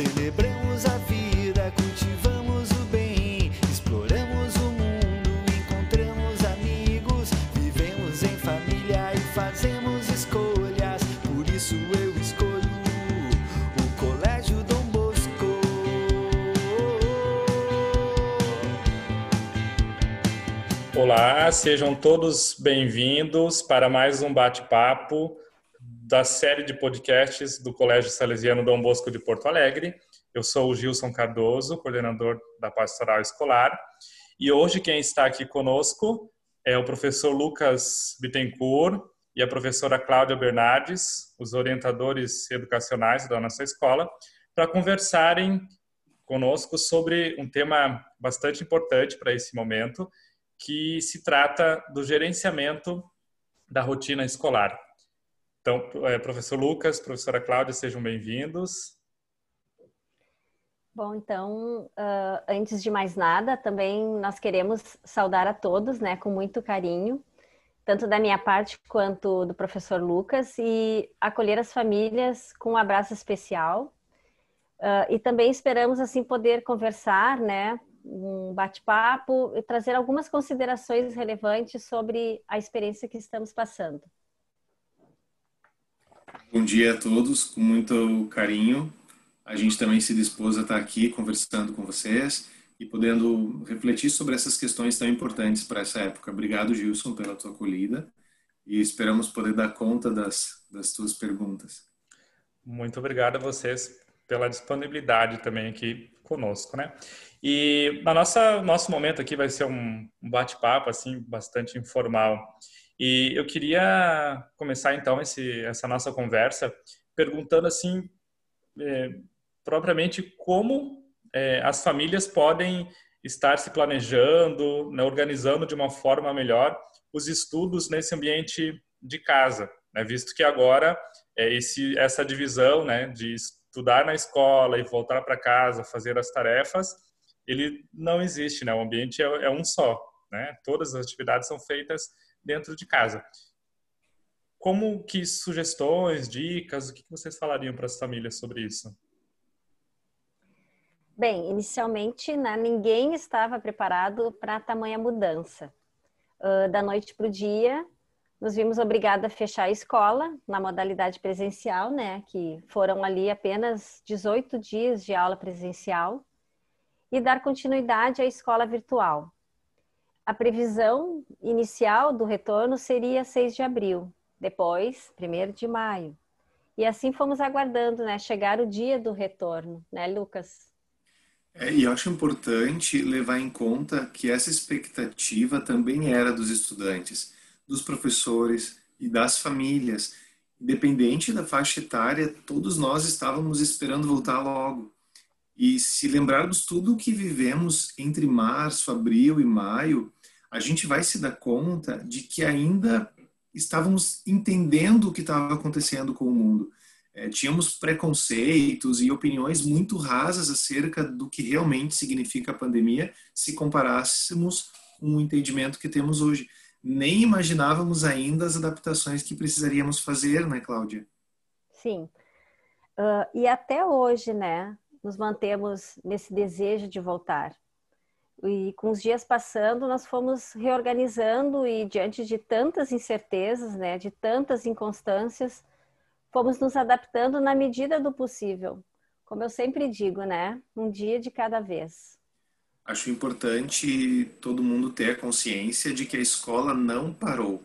Celebramos a vida, cultivamos o bem, exploramos o mundo, encontramos amigos, vivemos em família e fazemos escolhas. Por isso eu escolho o Colégio Dom Bosco. Olá, sejam todos bem-vindos para mais um bate-papo da série de podcasts do Colégio Salesiano Dom Bosco de Porto Alegre. Eu sou o Gilson Cardoso, coordenador da Pastoral Escolar, e hoje quem está aqui conosco é o professor Lucas Bittencourt e a professora Cláudia Bernardes, os orientadores educacionais da nossa escola, para conversarem conosco sobre um tema bastante importante para esse momento, que se trata do gerenciamento da rotina escolar. Então, é, professor Lucas, professora Cláudia, sejam bem-vindos. Bom, então, uh, antes de mais nada, também nós queremos saudar a todos, né, com muito carinho, tanto da minha parte quanto do professor Lucas, e acolher as famílias com um abraço especial. Uh, e também esperamos, assim, poder conversar, né, um bate-papo e trazer algumas considerações relevantes sobre a experiência que estamos passando. Bom dia a todos, com muito carinho. A gente também se dispôs a estar aqui conversando com vocês e podendo refletir sobre essas questões tão importantes para essa época. Obrigado, Gilson, pela tua acolhida e esperamos poder dar conta das, das tuas perguntas. Muito obrigado a vocês pela disponibilidade também aqui conosco, né? E na nossa nosso momento aqui vai ser um bate-papo assim bastante informal. E eu queria começar então esse, essa nossa conversa perguntando assim, é, propriamente como é, as famílias podem estar se planejando, né, organizando de uma forma melhor os estudos nesse ambiente de casa, né, visto que agora é, esse, essa divisão né, de estudar na escola e voltar para casa, fazer as tarefas, ele não existe, né? O ambiente é, é um só, né? Todas as atividades são feitas dentro de casa. Como que sugestões, dicas, o que vocês falariam para as famílias sobre isso? Bem, inicialmente, né, ninguém estava preparado para tamanha mudança. Uh, da noite para o dia, nos vimos obrigados a fechar a escola na modalidade presencial, né, que foram ali apenas 18 dias de aula presencial, e dar continuidade à escola virtual a previsão inicial do retorno seria 6 de abril, depois 1 de maio. E assim fomos aguardando, né, chegar o dia do retorno, né, Lucas? É, e acho importante levar em conta que essa expectativa também era dos estudantes, dos professores e das famílias. Independente da faixa etária, todos nós estávamos esperando voltar logo. E se lembrarmos tudo o que vivemos entre março, abril e maio, a gente vai se dar conta de que ainda estávamos entendendo o que estava acontecendo com o mundo. É, tínhamos preconceitos e opiniões muito rasas acerca do que realmente significa a pandemia se comparássemos com o entendimento que temos hoje. Nem imaginávamos ainda as adaptações que precisaríamos fazer, né, Cláudia? Sim. Uh, e até hoje, né, nos mantemos nesse desejo de voltar. E com os dias passando, nós fomos reorganizando e diante de tantas incertezas, né, de tantas inconstâncias, fomos nos adaptando na medida do possível. Como eu sempre digo, né, um dia de cada vez. Acho importante todo mundo ter a consciência de que a escola não parou.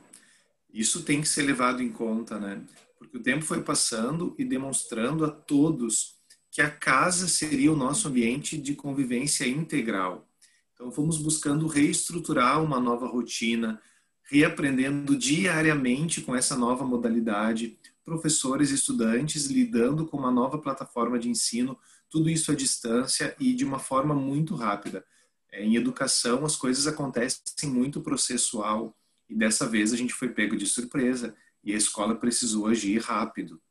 Isso tem que ser levado em conta, né? Porque o tempo foi passando e demonstrando a todos que a casa seria o nosso ambiente de convivência integral então, fomos buscando reestruturar uma nova rotina, reaprendendo diariamente com essa nova modalidade, professores e estudantes lidando com uma nova plataforma de ensino, tudo isso à distância e de uma forma muito rápida. É, em educação, as coisas acontecem muito processual e dessa vez a gente foi pego de surpresa e a escola precisou agir rápido.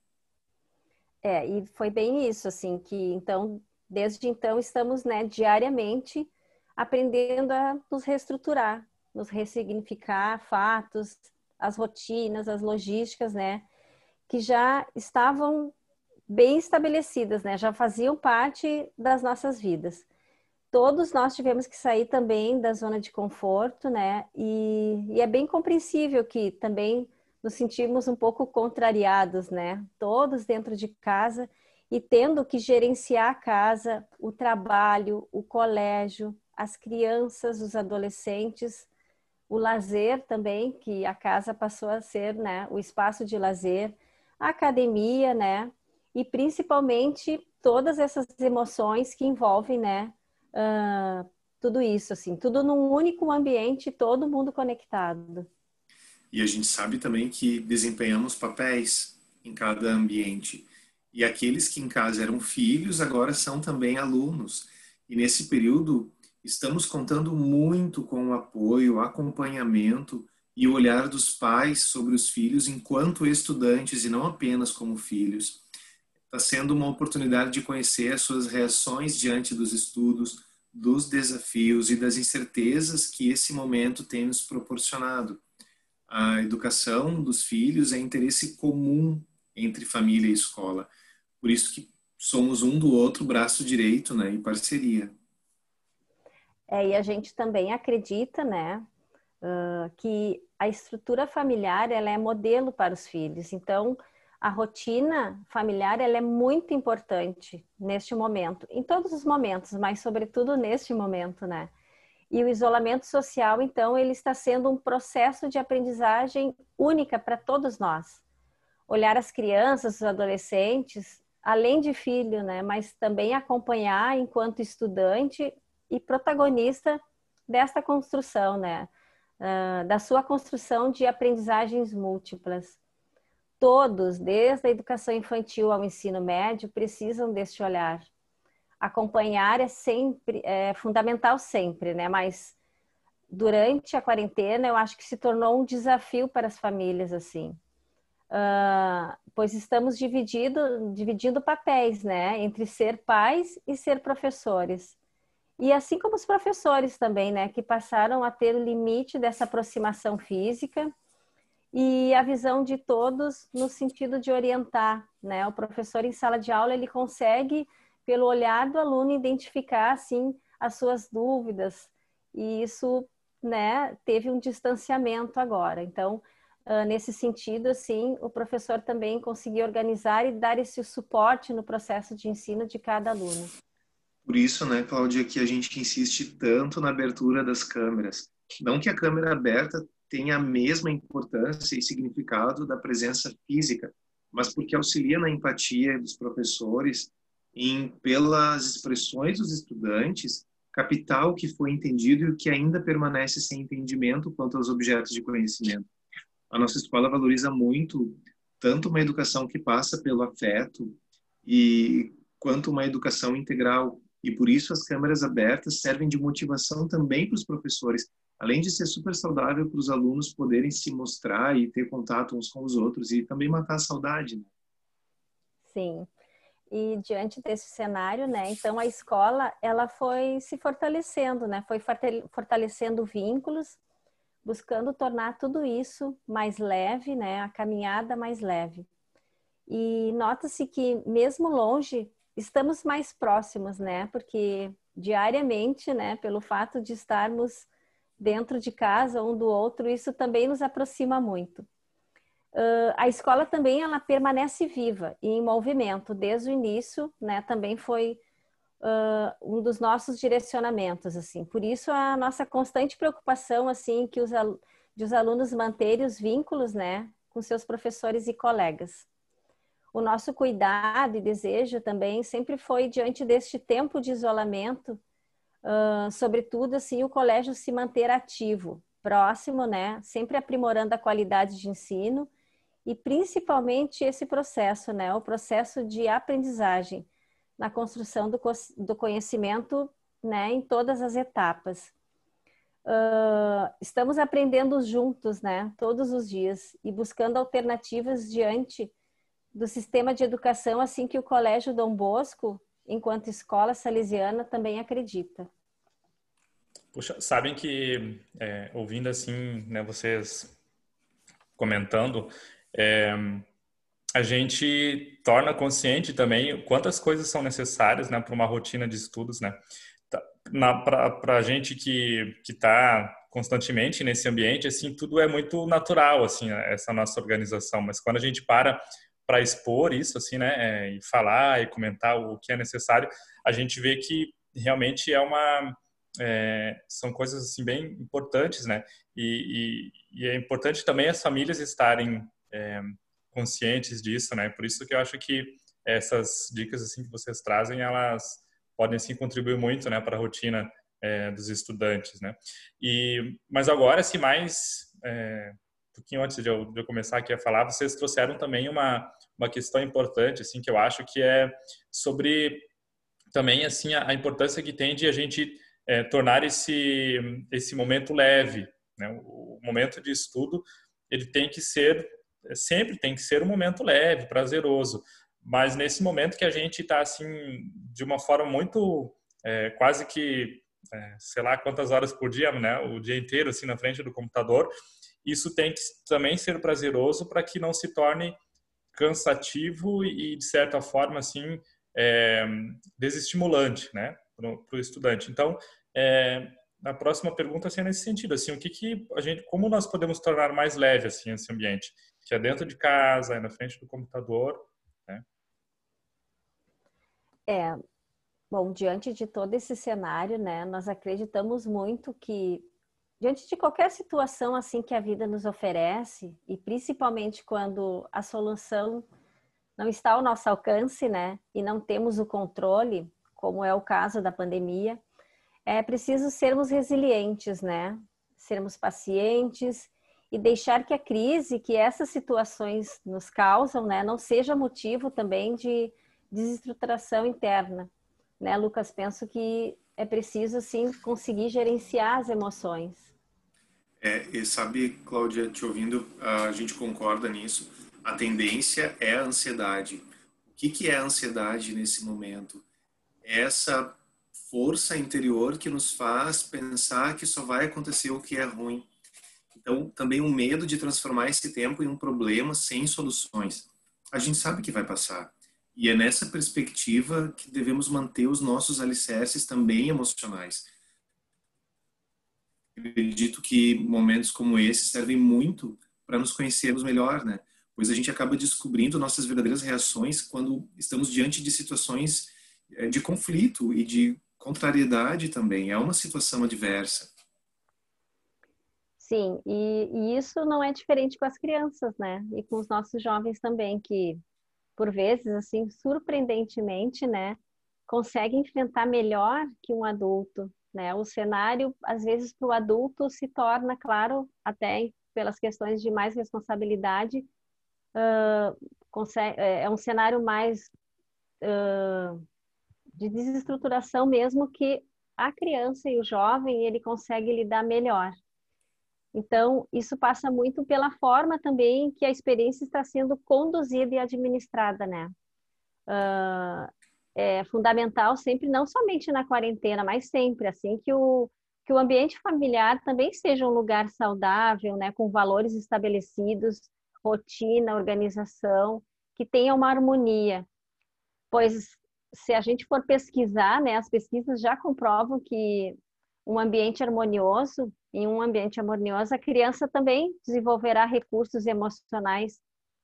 É, e foi bem isso, assim, que então, desde então, estamos, né, diariamente aprendendo a nos reestruturar, nos ressignificar fatos, as rotinas, as logísticas, né? Que já estavam bem estabelecidas, né? Já faziam parte das nossas vidas. Todos nós tivemos que sair também da zona de conforto, né? E, e é bem compreensível que também nos sentimos um pouco contrariados, né? Todos dentro de casa e tendo que gerenciar a casa, o trabalho, o colégio, as crianças, os adolescentes, o lazer também, que a casa passou a ser, né, o espaço de lazer, a academia, né, e principalmente todas essas emoções que envolvem, né, uh, tudo isso, assim, tudo num único ambiente, todo mundo conectado. E a gente sabe também que desempenhamos papéis em cada ambiente. E aqueles que em casa eram filhos agora são também alunos. E nesse período estamos contando muito com o apoio, acompanhamento e o olhar dos pais sobre os filhos enquanto estudantes e não apenas como filhos. Está sendo uma oportunidade de conhecer as suas reações diante dos estudos, dos desafios e das incertezas que esse momento tem nos proporcionado. A educação dos filhos é interesse comum entre família e escola. Por isso que somos um do outro braço direito, né, em parceria. É, e a gente também acredita, né, uh, que a estrutura familiar ela é modelo para os filhos. Então, a rotina familiar ela é muito importante neste momento, em todos os momentos, mas sobretudo neste momento, né? E o isolamento social, então, ele está sendo um processo de aprendizagem única para todos nós. Olhar as crianças, os adolescentes, além de filho, né, mas também acompanhar enquanto estudante e protagonista desta construção, né, uh, da sua construção de aprendizagens múltiplas. Todos, desde a educação infantil ao ensino médio, precisam deste olhar. Acompanhar é sempre é fundamental sempre, né, mas durante a quarentena eu acho que se tornou um desafio para as famílias assim uh, pois estamos dividindo, dividindo papéis, né, entre ser pais e ser professores. E assim como os professores também, né, que passaram a ter o limite dessa aproximação física e a visão de todos no sentido de orientar, né? O professor em sala de aula, ele consegue pelo olhar do aluno identificar assim as suas dúvidas e isso, né, teve um distanciamento agora. Então, uh, nesse sentido, assim, o professor também conseguir organizar e dar esse suporte no processo de ensino de cada aluno. Por isso, né, Cláudia, que a gente insiste tanto na abertura das câmeras. Não que a câmera aberta tenha a mesma importância e significado da presença física, mas porque auxilia na empatia dos professores em pelas expressões dos estudantes captar o que foi entendido e o que ainda permanece sem entendimento quanto aos objetos de conhecimento a nossa escola valoriza muito tanto uma educação que passa pelo afeto e quanto uma educação integral. E por isso as câmeras abertas servem de motivação também para os professores, além de ser super saudável para os alunos poderem se mostrar e ter contato uns com os outros e também matar a saudade. Né? Sim. E diante desse cenário, né, então a escola ela foi se fortalecendo, né, foi fortalecendo vínculos buscando tornar tudo isso mais leve, né, a caminhada mais leve. E nota-se que mesmo longe, estamos mais próximos, né, porque diariamente, né, pelo fato de estarmos dentro de casa um do outro, isso também nos aproxima muito. Uh, a escola também ela permanece viva e em movimento desde o início, né? Também foi uh, um dos nossos direcionamentos, assim. Por isso a nossa constante preocupação, assim, que os, de os alunos manterem os vínculos, né, com seus professores e colegas. O nosso cuidado e desejo também sempre foi diante deste tempo de isolamento, uh, sobretudo assim o colégio se manter ativo, próximo, né, sempre aprimorando a qualidade de ensino e principalmente esse processo, né, o processo de aprendizagem, na construção do, do conhecimento né, em todas as etapas. Uh, estamos aprendendo juntos, né, todos os dias e buscando alternativas diante do sistema de educação, assim que o Colégio Dom Bosco, enquanto escola salesiana, também acredita. Puxa, sabem que é, ouvindo assim, né, vocês comentando, é, a gente torna consciente também quantas coisas são necessárias né, para uma rotina de estudos. Né? Tá, para a gente que está constantemente nesse ambiente, assim, tudo é muito natural, assim, essa nossa organização. Mas quando a gente para para expor isso, assim, né, é, e falar e comentar o que é necessário, a gente vê que realmente é uma é, são coisas assim bem importantes, né? E, e, e, é importante também as famílias estarem é, conscientes disso, né? Por isso que eu acho que essas dicas assim que vocês trazem, elas podem sim contribuir muito, né, para a rotina é, dos estudantes, né? E mas agora, se mais é, um pouquinho antes de eu, de eu, começar aqui a falar, vocês trouxeram também uma uma questão importante, assim, que eu acho que é sobre também assim a, a importância que tem de a gente é, tornar esse esse momento leve, né? O momento de estudo ele tem que ser sempre tem que ser um momento leve, prazeroso, mas nesse momento que a gente está assim de uma forma muito é, quase que é, sei lá quantas horas por dia, né, o dia inteiro assim na frente do computador, isso tem que também ser prazeroso para que não se torne cansativo e de certa forma assim é, desestimulante, né, para o estudante. Então, é, a próxima pergunta assim, é nesse sentido, assim, o que que a gente, como nós podemos tornar mais leve assim esse ambiente? Que é dentro de casa, é na frente do computador. Né? É, bom, diante de todo esse cenário, né, nós acreditamos muito que diante de qualquer situação assim que a vida nos oferece e principalmente quando a solução não está ao nosso alcance, né, e não temos o controle, como é o caso da pandemia, é preciso sermos resilientes, né, sermos pacientes e deixar que a crise que essas situações nos causam, né, não seja motivo também de desestruturação interna, né, Lucas? Penso que é preciso sim conseguir gerenciar as emoções. É, e sabe, Cláudia, te ouvindo, a gente concorda nisso. A tendência é a ansiedade. O que, que é a ansiedade nesse momento? É essa força interior que nos faz pensar que só vai acontecer o que é ruim então, também um medo de transformar esse tempo em um problema sem soluções. A gente sabe que vai passar. E é nessa perspectiva que devemos manter os nossos alicerces também emocionais. Acredito que momentos como esse servem muito para nos conhecermos melhor, né? Pois a gente acaba descobrindo nossas verdadeiras reações quando estamos diante de situações eh, de conflito e de contrariedade também. É uma situação adversa. Sim, e, e, isso não é diferente com as crianças, né? E com os nossos jovens também, que por vezes, assim, surpreendentemente, né, conseguem enfrentar melhor que um adulto, né? O cenário, às vezes, para o adulto se torna, claro, até pelas questões de mais responsabilidade, uh, consegue, é um cenário mais uh, de desestruturação mesmo que a criança e o jovem ele consegue lidar melhor. Então, isso passa muito pela forma também que a experiência está sendo conduzida e administrada, né? Uh, é fundamental sempre, não somente na quarentena, mas sempre, assim, que o, que o ambiente familiar também seja um lugar saudável, né? Com valores estabelecidos, rotina, organização, que tenha uma harmonia. Pois, se a gente for pesquisar, né? As pesquisas já comprovam que um ambiente harmonioso, em um ambiente harmonioso, a criança também desenvolverá recursos emocionais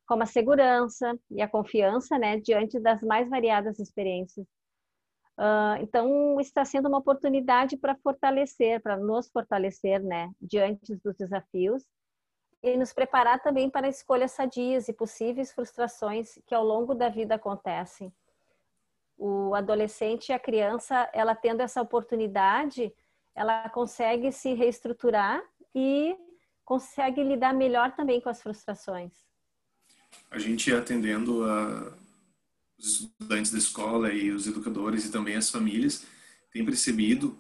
como a segurança e a confiança, né, diante das mais variadas experiências. Uh, então, está sendo uma oportunidade para fortalecer, para nos fortalecer, né, diante dos desafios e nos preparar também para escolhas sadias e possíveis frustrações que ao longo da vida acontecem. O adolescente e a criança, ela tendo essa oportunidade, ela consegue se reestruturar e consegue lidar melhor também com as frustrações. A gente atendendo a os estudantes da escola e os educadores e também as famílias tem percebido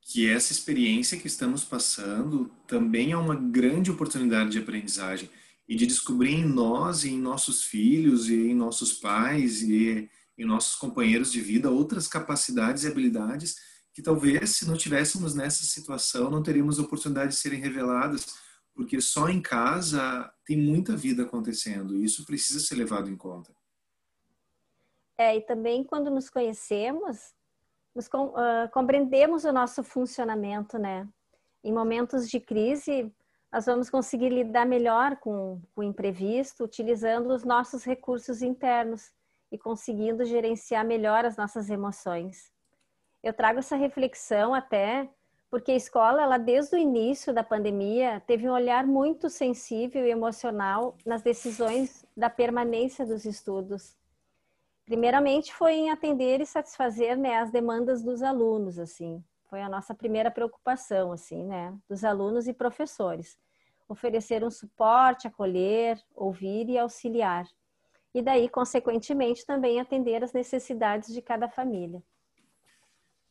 que essa experiência que estamos passando também é uma grande oportunidade de aprendizagem e de descobrir em nós e em nossos filhos e em nossos pais e em nossos companheiros de vida outras capacidades e habilidades que talvez se não tivéssemos nessa situação não teríamos oportunidade de serem reveladas porque só em casa tem muita vida acontecendo e isso precisa ser levado em conta. É, e também quando nos conhecemos, nos com, uh, compreendemos o nosso funcionamento, né? Em momentos de crise, nós vamos conseguir lidar melhor com, com o imprevisto, utilizando os nossos recursos internos e conseguindo gerenciar melhor as nossas emoções. Eu trago essa reflexão até porque a escola, ela desde o início da pandemia, teve um olhar muito sensível e emocional nas decisões da permanência dos estudos. Primeiramente foi em atender e satisfazer né, as demandas dos alunos, assim. Foi a nossa primeira preocupação, assim, né, dos alunos e professores. Oferecer um suporte, acolher, ouvir e auxiliar. E daí, consequentemente, também atender as necessidades de cada família.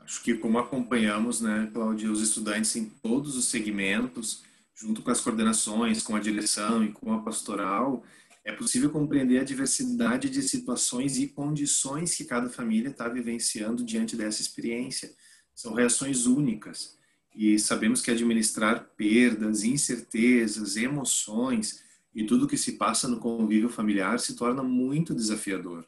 Acho que como acompanhamos, né, Cláudia, os estudantes em todos os segmentos, junto com as coordenações, com a direção e com a pastoral, é possível compreender a diversidade de situações e condições que cada família está vivenciando diante dessa experiência. São reações únicas e sabemos que administrar perdas, incertezas, emoções e tudo que se passa no convívio familiar se torna muito desafiador.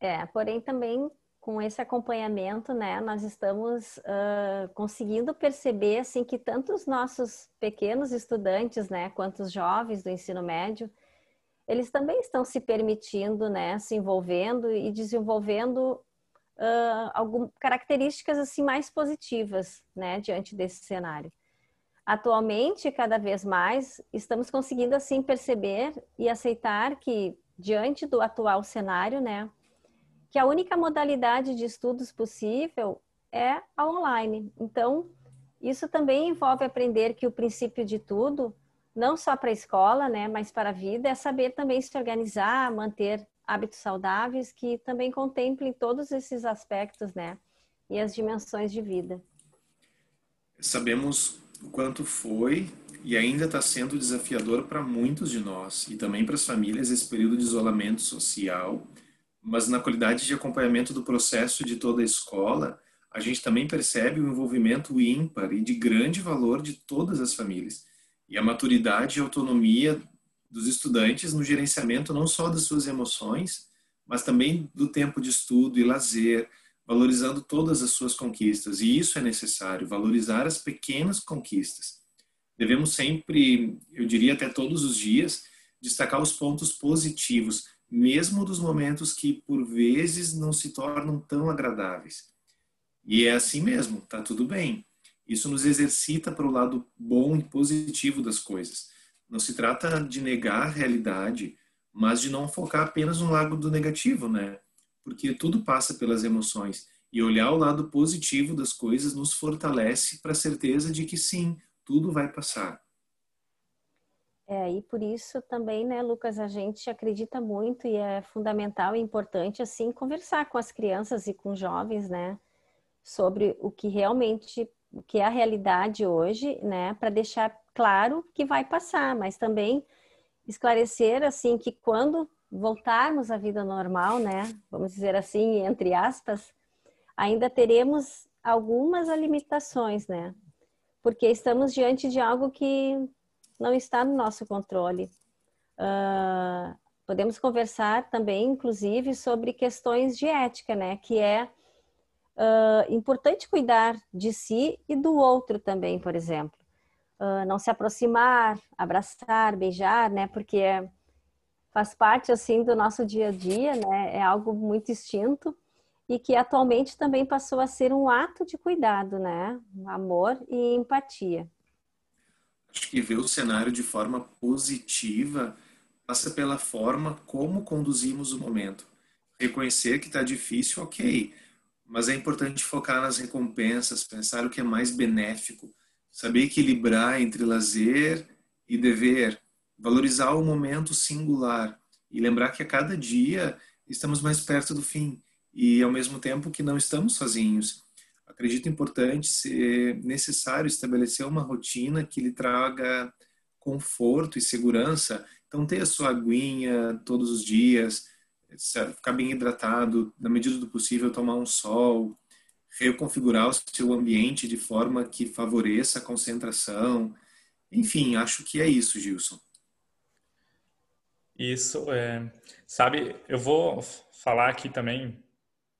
É, porém também com esse acompanhamento, né, nós estamos uh, conseguindo perceber assim que tanto os nossos pequenos estudantes, né, quanto os jovens do ensino médio, eles também estão se permitindo, né, se envolvendo e desenvolvendo uh, algumas características assim mais positivas, né, diante desse cenário. Atualmente, cada vez mais, estamos conseguindo assim perceber e aceitar que diante do atual cenário, né, que a única modalidade de estudos possível é a online. Então, isso também envolve aprender que o princípio de tudo, não só para a escola, né, mas para a vida, é saber também se organizar, manter hábitos saudáveis que também contemplem todos esses aspectos, né, e as dimensões de vida. Sabemos o quanto foi e ainda está sendo desafiador para muitos de nós e também para as famílias esse período de isolamento social mas na qualidade de acompanhamento do processo de toda a escola, a gente também percebe o envolvimento ímpar e de grande valor de todas as famílias e a maturidade e autonomia dos estudantes no gerenciamento não só das suas emoções, mas também do tempo de estudo e lazer, valorizando todas as suas conquistas. E isso é necessário, valorizar as pequenas conquistas. Devemos sempre, eu diria até todos os dias, destacar os pontos positivos, mesmo dos momentos que por vezes não se tornam tão agradáveis. E é assim mesmo, tá tudo bem. Isso nos exercita para o lado bom e positivo das coisas. Não se trata de negar a realidade, mas de não focar apenas no lado do negativo, né? Porque tudo passa pelas emoções e olhar o lado positivo das coisas nos fortalece para a certeza de que sim, tudo vai passar. É, e por isso também, né, Lucas, a gente acredita muito e é fundamental e importante, assim, conversar com as crianças e com os jovens, né, sobre o que realmente, o que é a realidade hoje, né, para deixar claro que vai passar, mas também esclarecer, assim, que quando voltarmos à vida normal, né, vamos dizer assim, entre aspas, ainda teremos algumas limitações, né, porque estamos diante de algo que não está no nosso controle. Uh, podemos conversar também, inclusive, sobre questões de ética, né? Que é uh, importante cuidar de si e do outro também, por exemplo. Uh, não se aproximar, abraçar, beijar, né? Porque faz parte assim do nosso dia a dia, né? É algo muito instinto e que atualmente também passou a ser um ato de cuidado, né? Amor e empatia. Acho que ver o cenário de forma positiva passa pela forma como conduzimos o momento. Reconhecer que está difícil, ok, mas é importante focar nas recompensas, pensar o que é mais benéfico, saber equilibrar entre lazer e dever, valorizar o momento singular. E lembrar que a cada dia estamos mais perto do fim. E ao mesmo tempo que não estamos sozinhos acredito importante ser necessário estabelecer uma rotina que lhe traga conforto e segurança. Então, ter a sua aguinha todos os dias, ficar bem hidratado, na medida do possível, tomar um sol, reconfigurar o seu ambiente de forma que favoreça a concentração Enfim, acho que é isso, Gilson. Isso, é, sabe, eu vou falar aqui também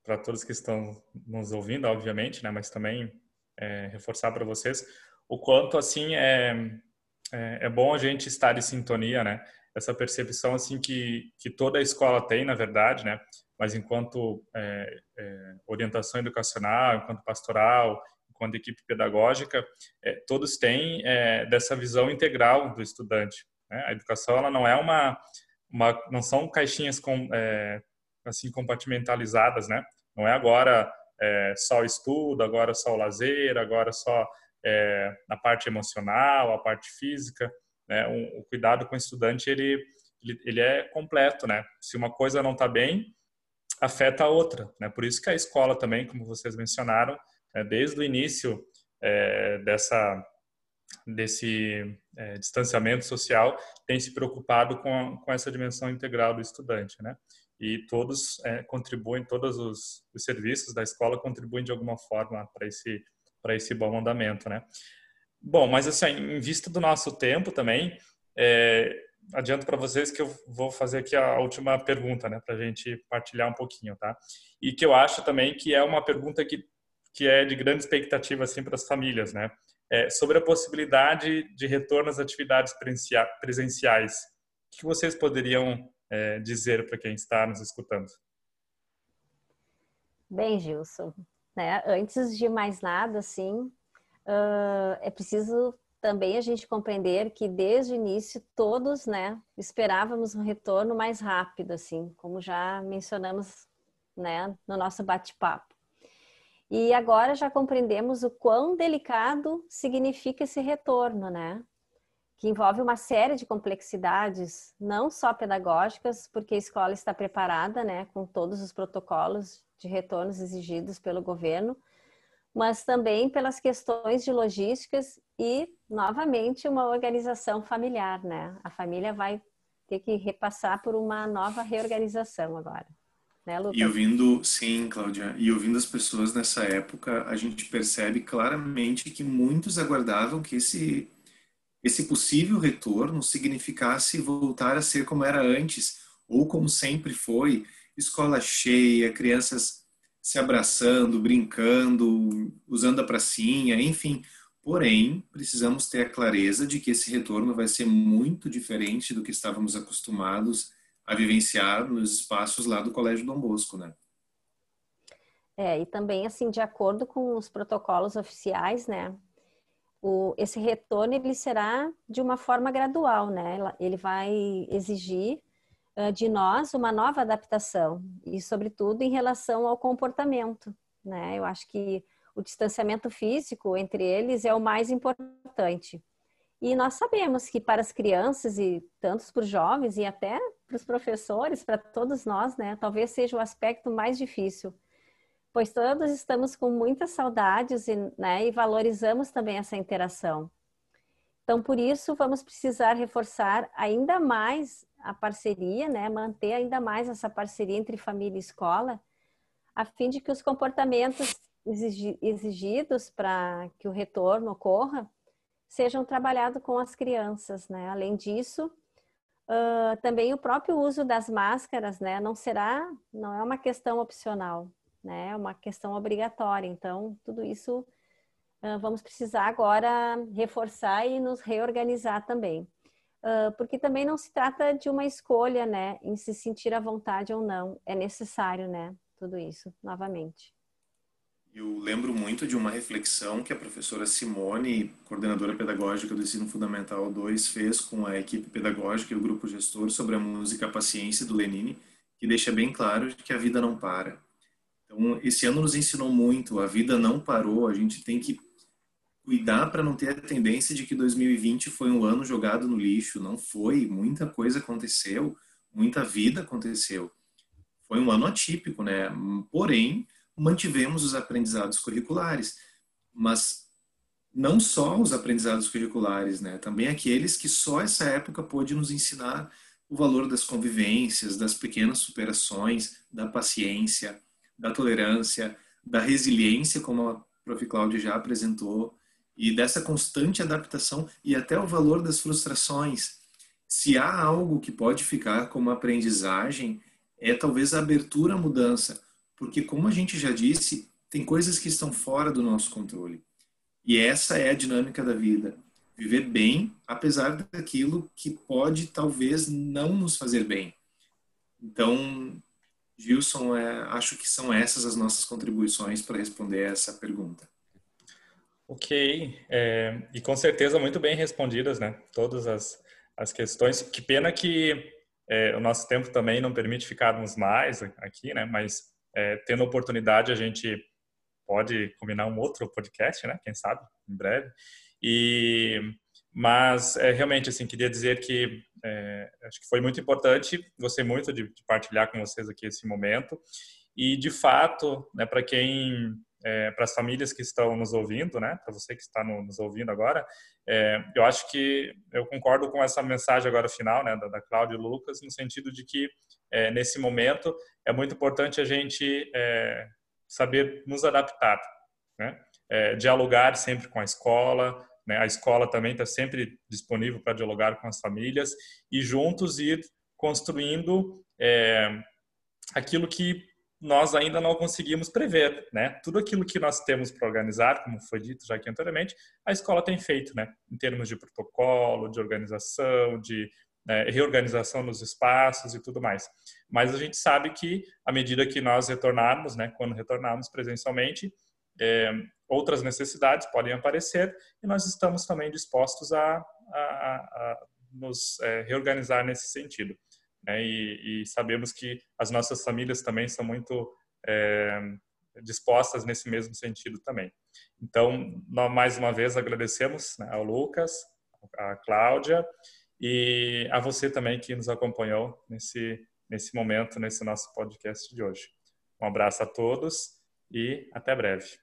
para todos que estão nos ouvindo, obviamente, né, mas também é, reforçar para vocês o quanto assim é, é, é bom a gente estar em sintonia, né? Essa percepção assim que que toda a escola tem, na verdade, né? Mas enquanto é, é, orientação educacional, enquanto pastoral, enquanto equipe pedagógica, é, todos têm é, dessa visão integral do estudante. Né? A educação ela não é uma, uma não são caixinhas com, assim compartimentalizadas, né? Não é agora é, só o estudo, agora só o lazer, agora só é, a parte emocional, a parte física. Né? Um, o cuidado com o estudante ele, ele, ele é completo, né? Se uma coisa não está bem, afeta a outra, né? Por isso que a escola também, como vocês mencionaram, é, desde o início é, dessa desse é, distanciamento social tem se preocupado com, com essa dimensão integral do estudante, né? E todos é, contribuem, todos os, os, serviços da escola contribuem de alguma forma para esse para esse bom andamento, né? Bom, mas assim, em vista do nosso tempo também, é, adianto para vocês que eu vou fazer aqui a última pergunta, né, para a gente partilhar um pouquinho, tá? E que eu acho também que é uma pergunta que que é de grande expectativa assim para as famílias, né? É, sobre a possibilidade de retorno às atividades presenciais. O que vocês poderiam é, dizer para quem está nos escutando? Bem, Gilson, né? Antes de mais nada, assim, uh, é preciso também a gente compreender que desde o início todos, né, esperávamos um retorno mais rápido, assim, como já mencionamos, né, no nosso bate-papo. E agora já compreendemos o quão delicado significa esse retorno, né? Que envolve uma série de complexidades, não só pedagógicas, porque a escola está preparada, né, com todos os protocolos de retornos exigidos pelo governo, mas também pelas questões de logísticas e, novamente, uma organização familiar, né? A família vai ter que repassar por uma nova reorganização agora. Né, Lucas? E ouvindo, sim, Cláudia, e ouvindo as pessoas nessa época, a gente percebe claramente que muitos aguardavam que esse, esse possível retorno significasse voltar a ser como era antes, ou como sempre foi, escola cheia, crianças se abraçando, brincando, usando a pracinha, enfim. Porém, precisamos ter a clareza de que esse retorno vai ser muito diferente do que estávamos acostumados a vivenciar nos espaços lá do Colégio Dom Bosco, né? É, e também, assim, de acordo com os protocolos oficiais, né, o, esse retorno, ele será de uma forma gradual, né, ele vai exigir uh, de nós uma nova adaptação, e sobretudo em relação ao comportamento, né, eu acho que o distanciamento físico entre eles é o mais importante. E nós sabemos que para as crianças e tantos para os jovens e até para os professores, para todos nós, né, talvez seja o aspecto mais difícil, pois todos estamos com muitas saudades e, né, e valorizamos também essa interação. Então, por isso, vamos precisar reforçar ainda mais a parceria, né, manter ainda mais essa parceria entre família e escola, a fim de que os comportamentos exigidos para que o retorno ocorra sejam trabalhados com as crianças, né? Além disso, uh, também o próprio uso das máscaras, né? Não será, não é uma questão opcional, né? É uma questão obrigatória. Então, tudo isso uh, vamos precisar agora reforçar e nos reorganizar também. Uh, porque também não se trata de uma escolha, né? Em se sentir à vontade ou não. É necessário, né? Tudo isso, novamente. Eu lembro muito de uma reflexão que a professora Simone, coordenadora pedagógica do Ensino Fundamental 2, fez com a equipe pedagógica e o grupo gestor sobre a música Paciência do Lenine, que deixa bem claro que a vida não para. Então, esse ano nos ensinou muito, a vida não parou, a gente tem que cuidar para não ter a tendência de que 2020 foi um ano jogado no lixo, não foi, muita coisa aconteceu, muita vida aconteceu. Foi um ano atípico, né? Porém, mantivemos os aprendizados curriculares, mas não só os aprendizados curriculares, né? Também aqueles que só essa época pôde nos ensinar o valor das convivências, das pequenas superações, da paciência, da tolerância, da resiliência, como a Prof. Cláudia já apresentou, e dessa constante adaptação e até o valor das frustrações. Se há algo que pode ficar como aprendizagem, é talvez a abertura à mudança, porque, como a gente já disse, tem coisas que estão fora do nosso controle. E essa é a dinâmica da vida. Viver bem, apesar daquilo que pode talvez não nos fazer bem. Então, Gilson, é, acho que são essas as nossas contribuições para responder essa pergunta. Ok, é, e com certeza muito bem respondidas, né? Todas as, as questões. Que pena que é, o nosso tempo também não permite ficarmos mais aqui, né? Mas é, tendo oportunidade a gente pode combinar um outro podcast, né? Quem sabe em breve. E mas é, realmente assim queria dizer que é, acho que foi muito importante, gostei muito de, de partilhar com vocês aqui esse momento e de fato, né? Para quem é, para as famílias que estão nos ouvindo, né? Para você que está no, nos ouvindo agora, é, eu acho que eu concordo com essa mensagem agora final, né, da, da Cláudia e Lucas, no sentido de que é, nesse momento é muito importante a gente é, saber nos adaptar, né? É, dialogar sempre com a escola, né? A escola também está sempre disponível para dialogar com as famílias e juntos ir construindo é, aquilo que nós ainda não conseguimos prever, né? Tudo aquilo que nós temos para organizar, como foi dito já aqui anteriormente, a escola tem feito, né? Em termos de protocolo, de organização, de né, reorganização nos espaços e tudo mais. Mas a gente sabe que à medida que nós retornarmos, né? Quando retornarmos presencialmente, é, outras necessidades podem aparecer e nós estamos também dispostos a, a, a nos é, reorganizar nesse sentido né? e, e, sabemos que as nossas famílias também são muito é, dispostas nesse mesmo sentido também. Então, nós mais uma vez agradecemos né, ao Lucas, à Cláudia e a você também que nos acompanhou nesse nesse momento, nesse nosso podcast de hoje. Um abraço a todos e até breve.